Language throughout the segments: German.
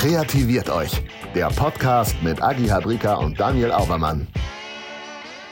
Kreativiert euch. Der Podcast mit Agi Habrika und Daniel Aubermann.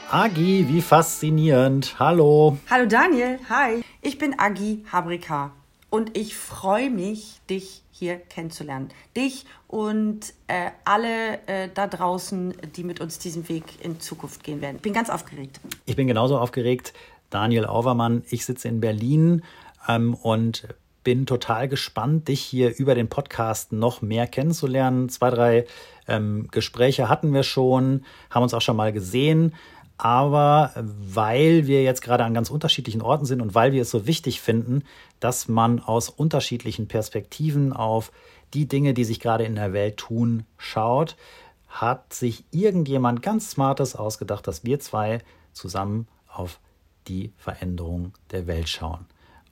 Agi, wie faszinierend. Hallo. Hallo Daniel, hi. Ich bin Agi Habrika und ich freue mich, dich hier kennenzulernen. Dich und äh, alle äh, da draußen, die mit uns diesen Weg in Zukunft gehen werden. Ich bin ganz aufgeregt. Ich bin genauso aufgeregt. Daniel Aubermann, ich sitze in Berlin ähm, und bin total gespannt, dich hier über den Podcast noch mehr kennenzulernen. Zwei, drei ähm, Gespräche hatten wir schon, haben uns auch schon mal gesehen. Aber weil wir jetzt gerade an ganz unterschiedlichen Orten sind und weil wir es so wichtig finden, dass man aus unterschiedlichen Perspektiven auf die Dinge, die sich gerade in der Welt tun, schaut, hat sich irgendjemand ganz Smartes ausgedacht, dass wir zwei zusammen auf die Veränderung der Welt schauen.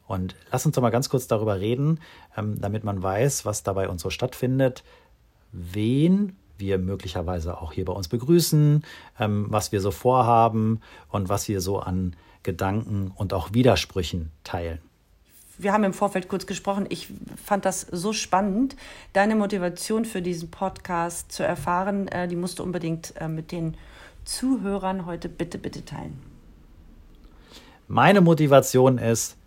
Und lass uns doch mal ganz kurz darüber reden, ähm, damit man weiß, was dabei uns so stattfindet, wen wir möglicherweise auch hier bei uns begrüßen, ähm, was wir so vorhaben und was wir so an Gedanken und auch Widersprüchen teilen. Wir haben im Vorfeld kurz gesprochen. Ich fand das so spannend, deine Motivation für diesen Podcast zu erfahren. Äh, die musst du unbedingt äh, mit den Zuhörern heute bitte, bitte teilen. Meine Motivation ist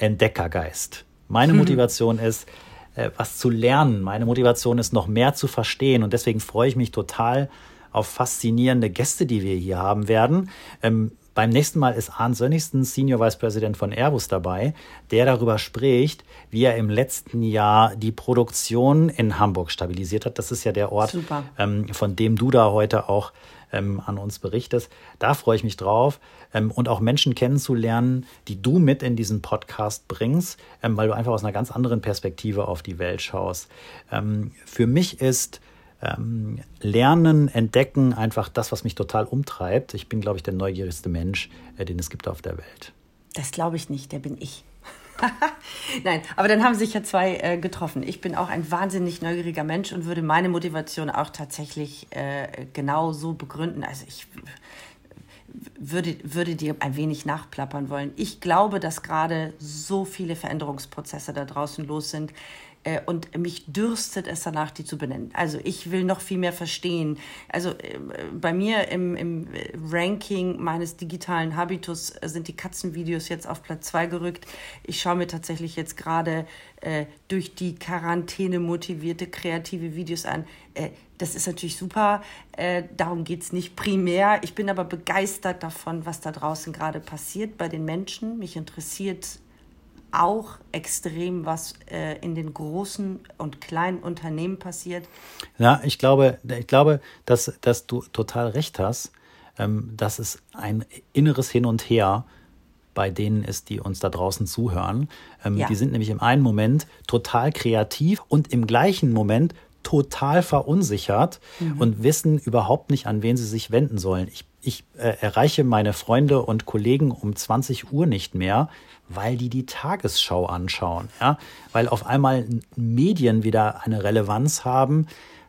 Entdeckergeist. Meine Motivation ist, äh, was zu lernen. Meine Motivation ist, noch mehr zu verstehen. Und deswegen freue ich mich total auf faszinierende Gäste, die wir hier haben werden. Ähm, beim nächsten Mal ist Arndt Sönnigsten, Senior Vice President von Airbus dabei, der darüber spricht, wie er im letzten Jahr die Produktion in Hamburg stabilisiert hat. Das ist ja der Ort, ähm, von dem du da heute auch ähm, an uns berichtest. Da freue ich mich drauf ähm, und auch Menschen kennenzulernen, die du mit in diesen Podcast bringst, ähm, weil du einfach aus einer ganz anderen Perspektive auf die Welt schaust. Ähm, für mich ist ähm, Lernen, Entdecken einfach das, was mich total umtreibt. Ich bin, glaube ich, der neugierigste Mensch, äh, den es gibt auf der Welt. Das glaube ich nicht, der bin ich. Nein, aber dann haben sich ja zwei äh, getroffen. Ich bin auch ein wahnsinnig neugieriger Mensch und würde meine Motivation auch tatsächlich äh, genau so begründen. Also ich würde, würde dir ein wenig nachplappern wollen. Ich glaube, dass gerade so viele Veränderungsprozesse da draußen los sind, äh, und mich dürstet es danach, die zu benennen. Also ich will noch viel mehr verstehen. Also äh, bei mir im, im Ranking meines digitalen Habitus sind die Katzenvideos jetzt auf Platz zwei gerückt. Ich schaue mir tatsächlich jetzt gerade äh, durch die Quarantäne motivierte kreative Videos an. Äh, das ist natürlich super. Äh, darum geht es nicht primär. Ich bin aber begeistert davon, was da draußen gerade passiert bei den Menschen. Mich interessiert auch extrem, was äh, in den großen und kleinen Unternehmen passiert. Ja, ich glaube, ich glaube, dass, dass du total recht hast, ähm, dass es ein inneres Hin und Her bei denen ist, die uns da draußen zuhören. Ähm, ja. Die sind nämlich im einen Moment total kreativ und im gleichen Moment total verunsichert mhm. und wissen überhaupt nicht, an wen sie sich wenden sollen. Ich, ich äh, erreiche meine Freunde und Kollegen um 20 Uhr nicht mehr, weil die die Tagesschau anschauen, ja, weil auf einmal Medien wieder eine Relevanz haben,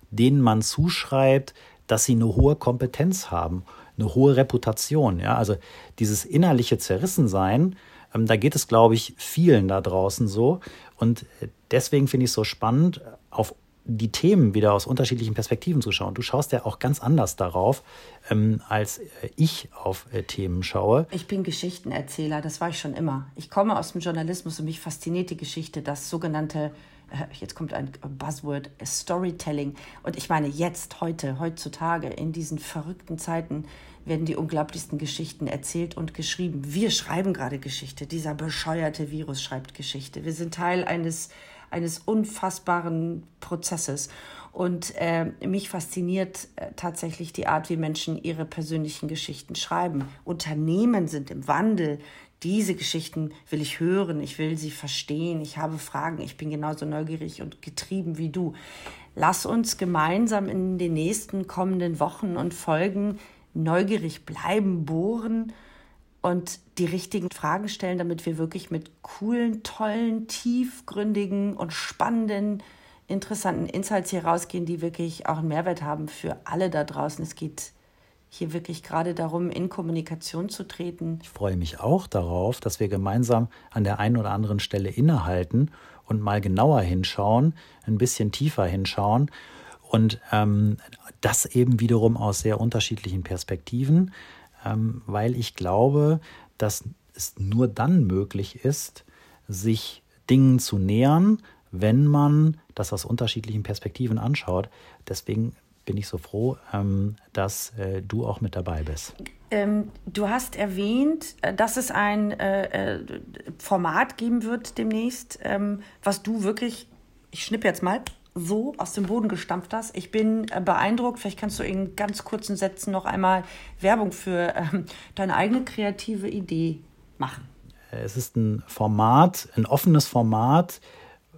denen man zuschreibt, dass sie eine hohe Kompetenz haben, eine hohe Reputation, ja, also dieses innerliche Zerrissensein, ähm, da geht es, glaube ich, vielen da draußen so. Und deswegen finde ich es so spannend, auf die Themen wieder aus unterschiedlichen Perspektiven zu schauen. Du schaust ja auch ganz anders darauf, ähm, als äh, ich auf äh, Themen schaue. Ich bin Geschichtenerzähler, das war ich schon immer. Ich komme aus dem Journalismus und mich fasziniert die Geschichte, das sogenannte, äh, jetzt kommt ein Buzzword, Storytelling. Und ich meine, jetzt, heute, heutzutage, in diesen verrückten Zeiten, werden die unglaublichsten Geschichten erzählt und geschrieben. Wir schreiben gerade Geschichte. Dieser bescheuerte Virus schreibt Geschichte. Wir sind Teil eines eines unfassbaren Prozesses. Und äh, mich fasziniert äh, tatsächlich die Art, wie Menschen ihre persönlichen Geschichten schreiben. Unternehmen sind im Wandel. Diese Geschichten will ich hören, ich will sie verstehen, ich habe Fragen, ich bin genauso neugierig und getrieben wie du. Lass uns gemeinsam in den nächsten kommenden Wochen und Folgen neugierig bleiben, bohren und die richtigen Fragen stellen, damit wir wirklich mit coolen, tollen, tiefgründigen und spannenden, interessanten Insights hier rausgehen, die wirklich auch einen Mehrwert haben für alle da draußen. Es geht hier wirklich gerade darum, in Kommunikation zu treten. Ich freue mich auch darauf, dass wir gemeinsam an der einen oder anderen Stelle innehalten und mal genauer hinschauen, ein bisschen tiefer hinschauen und ähm, das eben wiederum aus sehr unterschiedlichen Perspektiven, ähm, weil ich glaube, dass es nur dann möglich ist, sich Dingen zu nähern, wenn man das aus unterschiedlichen Perspektiven anschaut. Deswegen bin ich so froh, ähm, dass äh, du auch mit dabei bist. Ähm, du hast erwähnt, äh, dass es ein äh, äh, Format geben wird demnächst, ähm, was du wirklich, ich schnippe jetzt mal, so aus dem Boden gestampft hast. Ich bin äh, beeindruckt. Vielleicht kannst du in ganz kurzen Sätzen noch einmal Werbung für ähm, deine eigene kreative Idee machen. Es ist ein Format, ein offenes Format,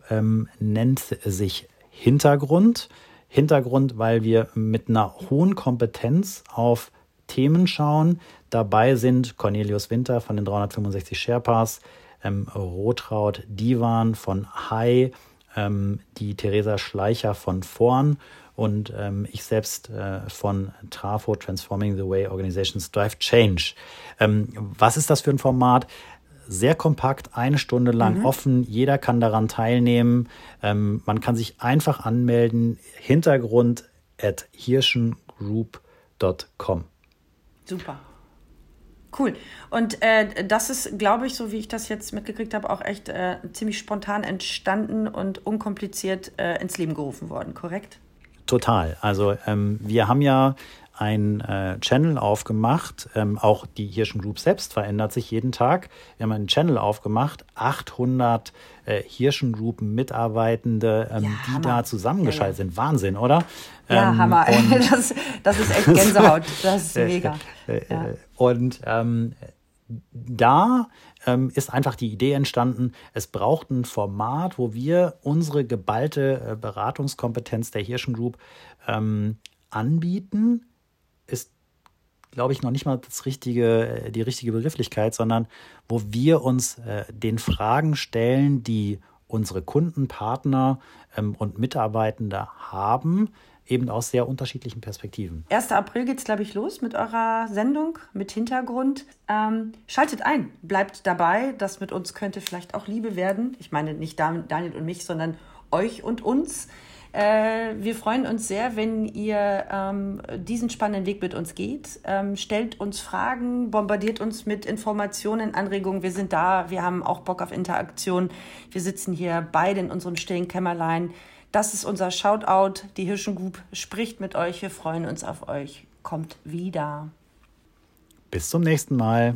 ähm, nennt sich Hintergrund. Hintergrund, weil wir mit einer hohen Kompetenz auf Themen schauen. Dabei sind Cornelius Winter von den 365 Sherpas, ähm, Rotraud Divan von Hai, ähm, die Theresa Schleicher von Vorn und ähm, ich selbst äh, von Trafo Transforming the Way Organizations Drive Change. Ähm, was ist das für ein Format? Sehr kompakt, eine Stunde lang mhm. offen. Jeder kann daran teilnehmen. Ähm, man kann sich einfach anmelden. Hintergrund at hirschengroup.com. Super. Cool. Und äh, das ist, glaube ich, so wie ich das jetzt mitgekriegt habe, auch echt äh, ziemlich spontan entstanden und unkompliziert äh, ins Leben gerufen worden, korrekt? Total. Also ähm, wir haben ja ein äh, Channel aufgemacht. Ähm, auch die Hirschen Group selbst verändert sich jeden Tag. Wir haben einen Channel aufgemacht, 800 äh, Hirschen Group Mitarbeitende, ähm, ja, die da zusammengeschaltet ja, ja. sind. Wahnsinn, oder? Ja, ähm, Hammer. Das, das, ist echt Gänsehaut. Das ist mega. Äh, äh, und ähm, da ähm, ist einfach die Idee entstanden, es braucht ein Format, wo wir unsere geballte äh, Beratungskompetenz der Hirschen Group ähm, anbieten, ist, glaube ich, noch nicht mal das richtige, äh, die richtige Begrifflichkeit, sondern wo wir uns äh, den Fragen stellen, die unsere Kunden, Partner ähm, und Mitarbeitende haben, eben aus sehr unterschiedlichen Perspektiven. 1. April geht es, glaube ich, los mit eurer Sendung, mit Hintergrund. Ähm, schaltet ein, bleibt dabei. Das mit uns könnte vielleicht auch Liebe werden. Ich meine nicht Daniel und mich, sondern euch und uns. Äh, wir freuen uns sehr, wenn ihr ähm, diesen spannenden Weg mit uns geht. Ähm, stellt uns Fragen, bombardiert uns mit Informationen, Anregungen. Wir sind da, wir haben auch Bock auf Interaktion. Wir sitzen hier beide in unserem stillen Kämmerlein. Das ist unser Shoutout. Die Hirschengroup spricht mit euch. Wir freuen uns auf euch. Kommt wieder. Bis zum nächsten Mal.